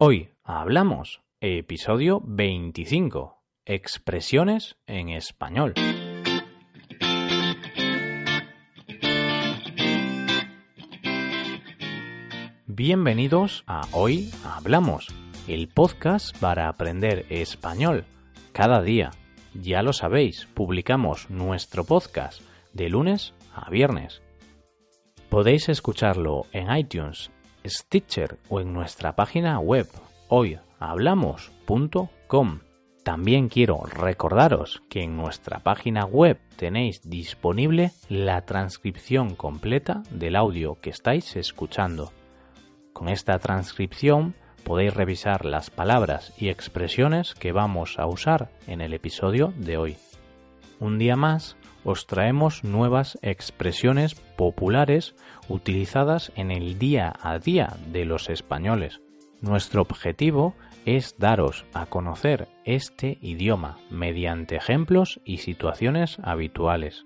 Hoy hablamos, episodio 25, expresiones en español. Bienvenidos a Hoy Hablamos, el podcast para aprender español cada día. Ya lo sabéis, publicamos nuestro podcast de lunes a viernes. Podéis escucharlo en iTunes, Stitcher o en nuestra página web hoyhablamos.com. También quiero recordaros que en nuestra página web tenéis disponible la transcripción completa del audio que estáis escuchando. Con esta transcripción podéis revisar las palabras y expresiones que vamos a usar en el episodio de hoy. Un día más os traemos nuevas expresiones populares utilizadas en el día a día de los españoles. Nuestro objetivo es daros a conocer este idioma mediante ejemplos y situaciones habituales.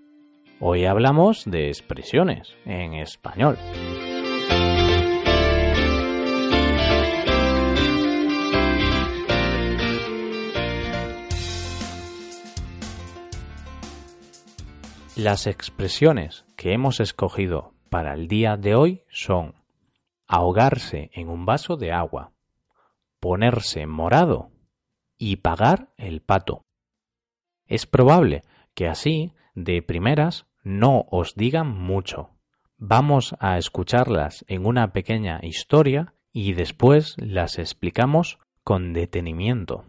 Hoy hablamos de expresiones en español. Las expresiones que hemos escogido para el día de hoy son ahogarse en un vaso de agua, ponerse morado y pagar el pato. Es probable que así, de primeras, no os digan mucho. Vamos a escucharlas en una pequeña historia y después las explicamos con detenimiento.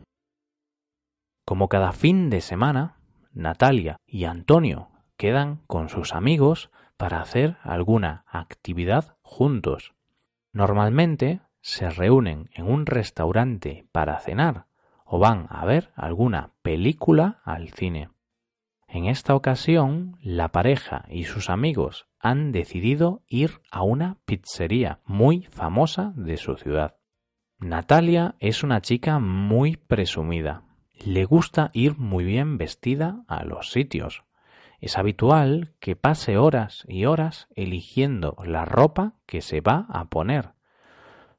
Como cada fin de semana, Natalia y Antonio quedan con sus amigos para hacer alguna actividad juntos. Normalmente se reúnen en un restaurante para cenar o van a ver alguna película al cine. En esta ocasión, la pareja y sus amigos han decidido ir a una pizzería muy famosa de su ciudad. Natalia es una chica muy presumida. Le gusta ir muy bien vestida a los sitios. Es habitual que pase horas y horas eligiendo la ropa que se va a poner.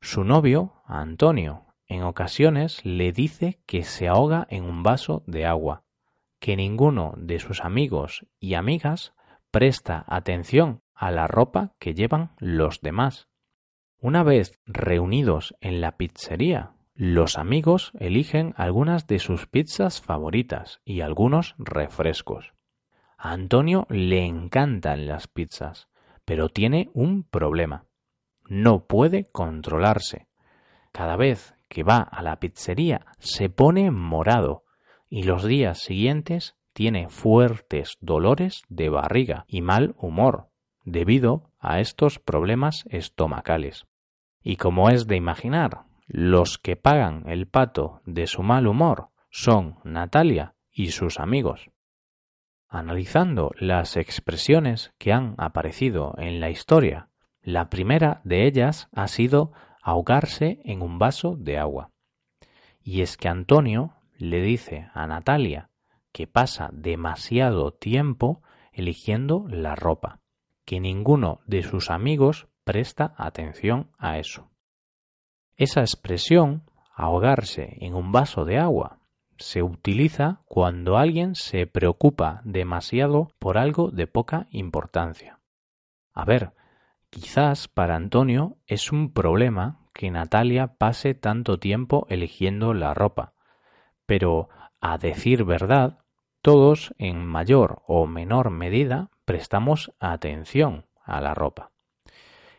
Su novio, Antonio, en ocasiones le dice que se ahoga en un vaso de agua, que ninguno de sus amigos y amigas presta atención a la ropa que llevan los demás. Una vez reunidos en la pizzería, los amigos eligen algunas de sus pizzas favoritas y algunos refrescos. A Antonio le encantan las pizzas, pero tiene un problema. No puede controlarse. Cada vez que va a la pizzería se pone morado y los días siguientes tiene fuertes dolores de barriga y mal humor debido a estos problemas estomacales. Y como es de imaginar, los que pagan el pato de su mal humor son Natalia y sus amigos. Analizando las expresiones que han aparecido en la historia, la primera de ellas ha sido ahogarse en un vaso de agua. Y es que Antonio le dice a Natalia que pasa demasiado tiempo eligiendo la ropa, que ninguno de sus amigos presta atención a eso. Esa expresión, ahogarse en un vaso de agua, se utiliza cuando alguien se preocupa demasiado por algo de poca importancia. A ver, quizás para Antonio es un problema que Natalia pase tanto tiempo eligiendo la ropa, pero a decir verdad, todos en mayor o menor medida prestamos atención a la ropa.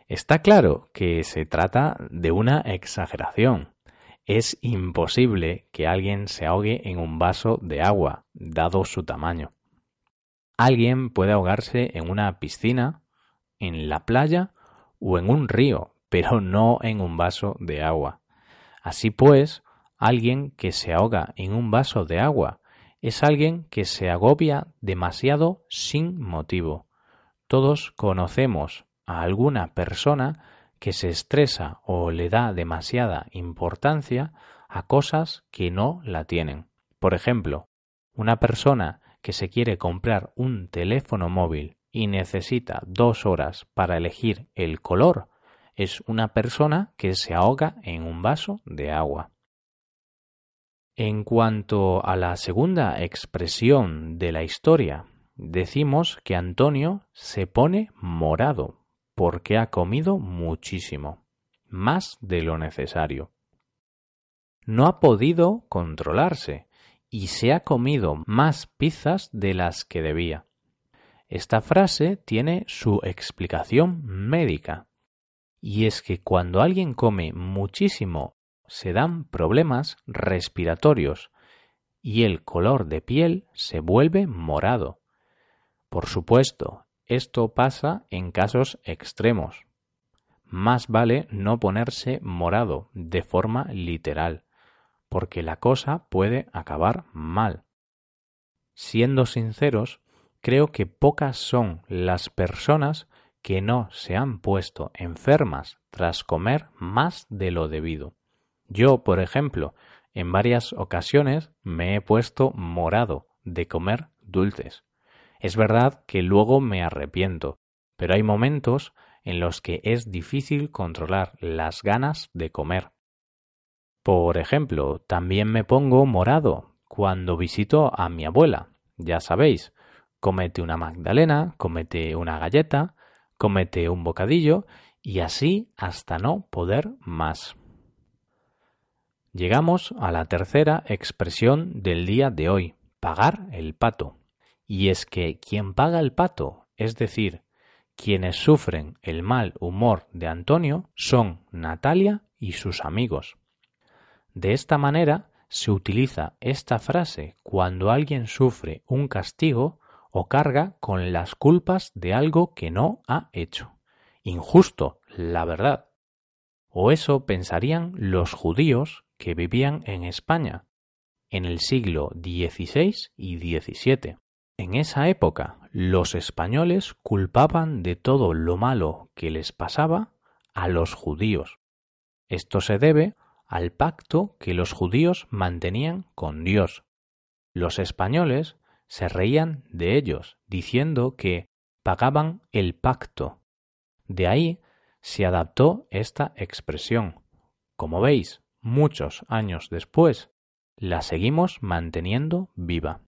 Está claro que se trata de una exageración, es imposible que alguien se ahogue en un vaso de agua, dado su tamaño. Alguien puede ahogarse en una piscina, en la playa o en un río, pero no en un vaso de agua. Así pues, alguien que se ahoga en un vaso de agua es alguien que se agobia demasiado sin motivo. Todos conocemos a alguna persona que se estresa o le da demasiada importancia a cosas que no la tienen. Por ejemplo, una persona que se quiere comprar un teléfono móvil y necesita dos horas para elegir el color, es una persona que se ahoga en un vaso de agua. En cuanto a la segunda expresión de la historia, decimos que Antonio se pone morado porque ha comido muchísimo, más de lo necesario. No ha podido controlarse y se ha comido más pizzas de las que debía. Esta frase tiene su explicación médica, y es que cuando alguien come muchísimo se dan problemas respiratorios y el color de piel se vuelve morado. Por supuesto, esto pasa en casos extremos. Más vale no ponerse morado de forma literal, porque la cosa puede acabar mal. Siendo sinceros, creo que pocas son las personas que no se han puesto enfermas tras comer más de lo debido. Yo, por ejemplo, en varias ocasiones me he puesto morado de comer dulces. Es verdad que luego me arrepiento, pero hay momentos en los que es difícil controlar las ganas de comer. Por ejemplo, también me pongo morado cuando visito a mi abuela. Ya sabéis, comete una magdalena, comete una galleta, comete un bocadillo y así hasta no poder más. Llegamos a la tercera expresión del día de hoy, pagar el pato. Y es que quien paga el pato, es decir, quienes sufren el mal humor de Antonio, son Natalia y sus amigos. De esta manera se utiliza esta frase cuando alguien sufre un castigo o carga con las culpas de algo que no ha hecho. Injusto, la verdad. O eso pensarían los judíos que vivían en España en el siglo XVI y XVII. En esa época, los españoles culpaban de todo lo malo que les pasaba a los judíos. Esto se debe al pacto que los judíos mantenían con Dios. Los españoles se reían de ellos, diciendo que pagaban el pacto. De ahí se adaptó esta expresión. Como veis, muchos años después, la seguimos manteniendo viva.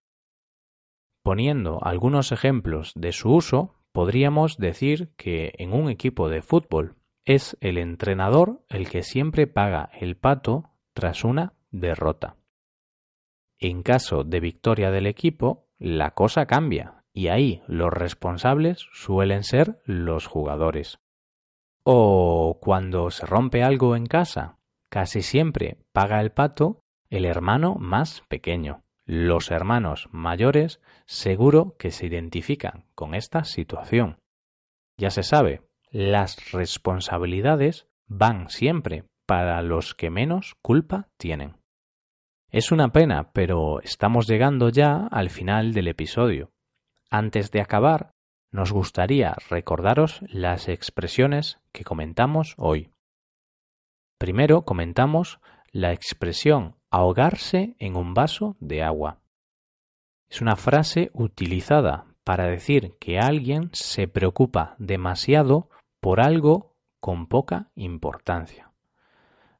Poniendo algunos ejemplos de su uso, podríamos decir que en un equipo de fútbol es el entrenador el que siempre paga el pato tras una derrota. En caso de victoria del equipo, la cosa cambia y ahí los responsables suelen ser los jugadores. O cuando se rompe algo en casa, casi siempre paga el pato el hermano más pequeño. Los hermanos mayores seguro que se identifican con esta situación. Ya se sabe, las responsabilidades van siempre para los que menos culpa tienen. Es una pena, pero estamos llegando ya al final del episodio. Antes de acabar, nos gustaría recordaros las expresiones que comentamos hoy. Primero comentamos la expresión ahogarse en un vaso de agua. Es una frase utilizada para decir que alguien se preocupa demasiado por algo con poca importancia.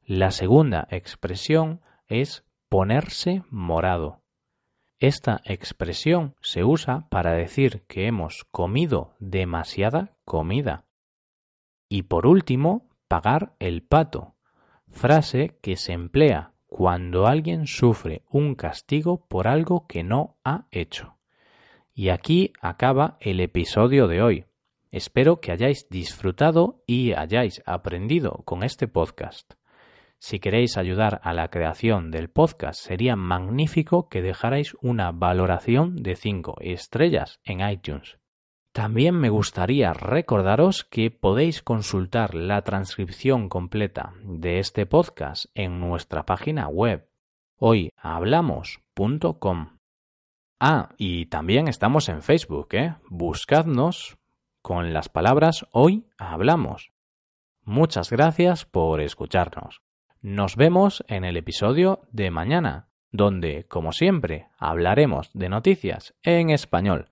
La segunda expresión es ponerse morado. Esta expresión se usa para decir que hemos comido demasiada comida. Y por último, pagar el pato, frase que se emplea cuando alguien sufre un castigo por algo que no ha hecho. Y aquí acaba el episodio de hoy. Espero que hayáis disfrutado y hayáis aprendido con este podcast. Si queréis ayudar a la creación del podcast, sería magnífico que dejarais una valoración de 5 estrellas en iTunes. También me gustaría recordaros que podéis consultar la transcripción completa de este podcast en nuestra página web hoyhablamos.com. Ah, y también estamos en Facebook, ¿eh? Buscadnos con las palabras Hoy Hablamos. Muchas gracias por escucharnos. Nos vemos en el episodio de mañana, donde, como siempre, hablaremos de noticias en español.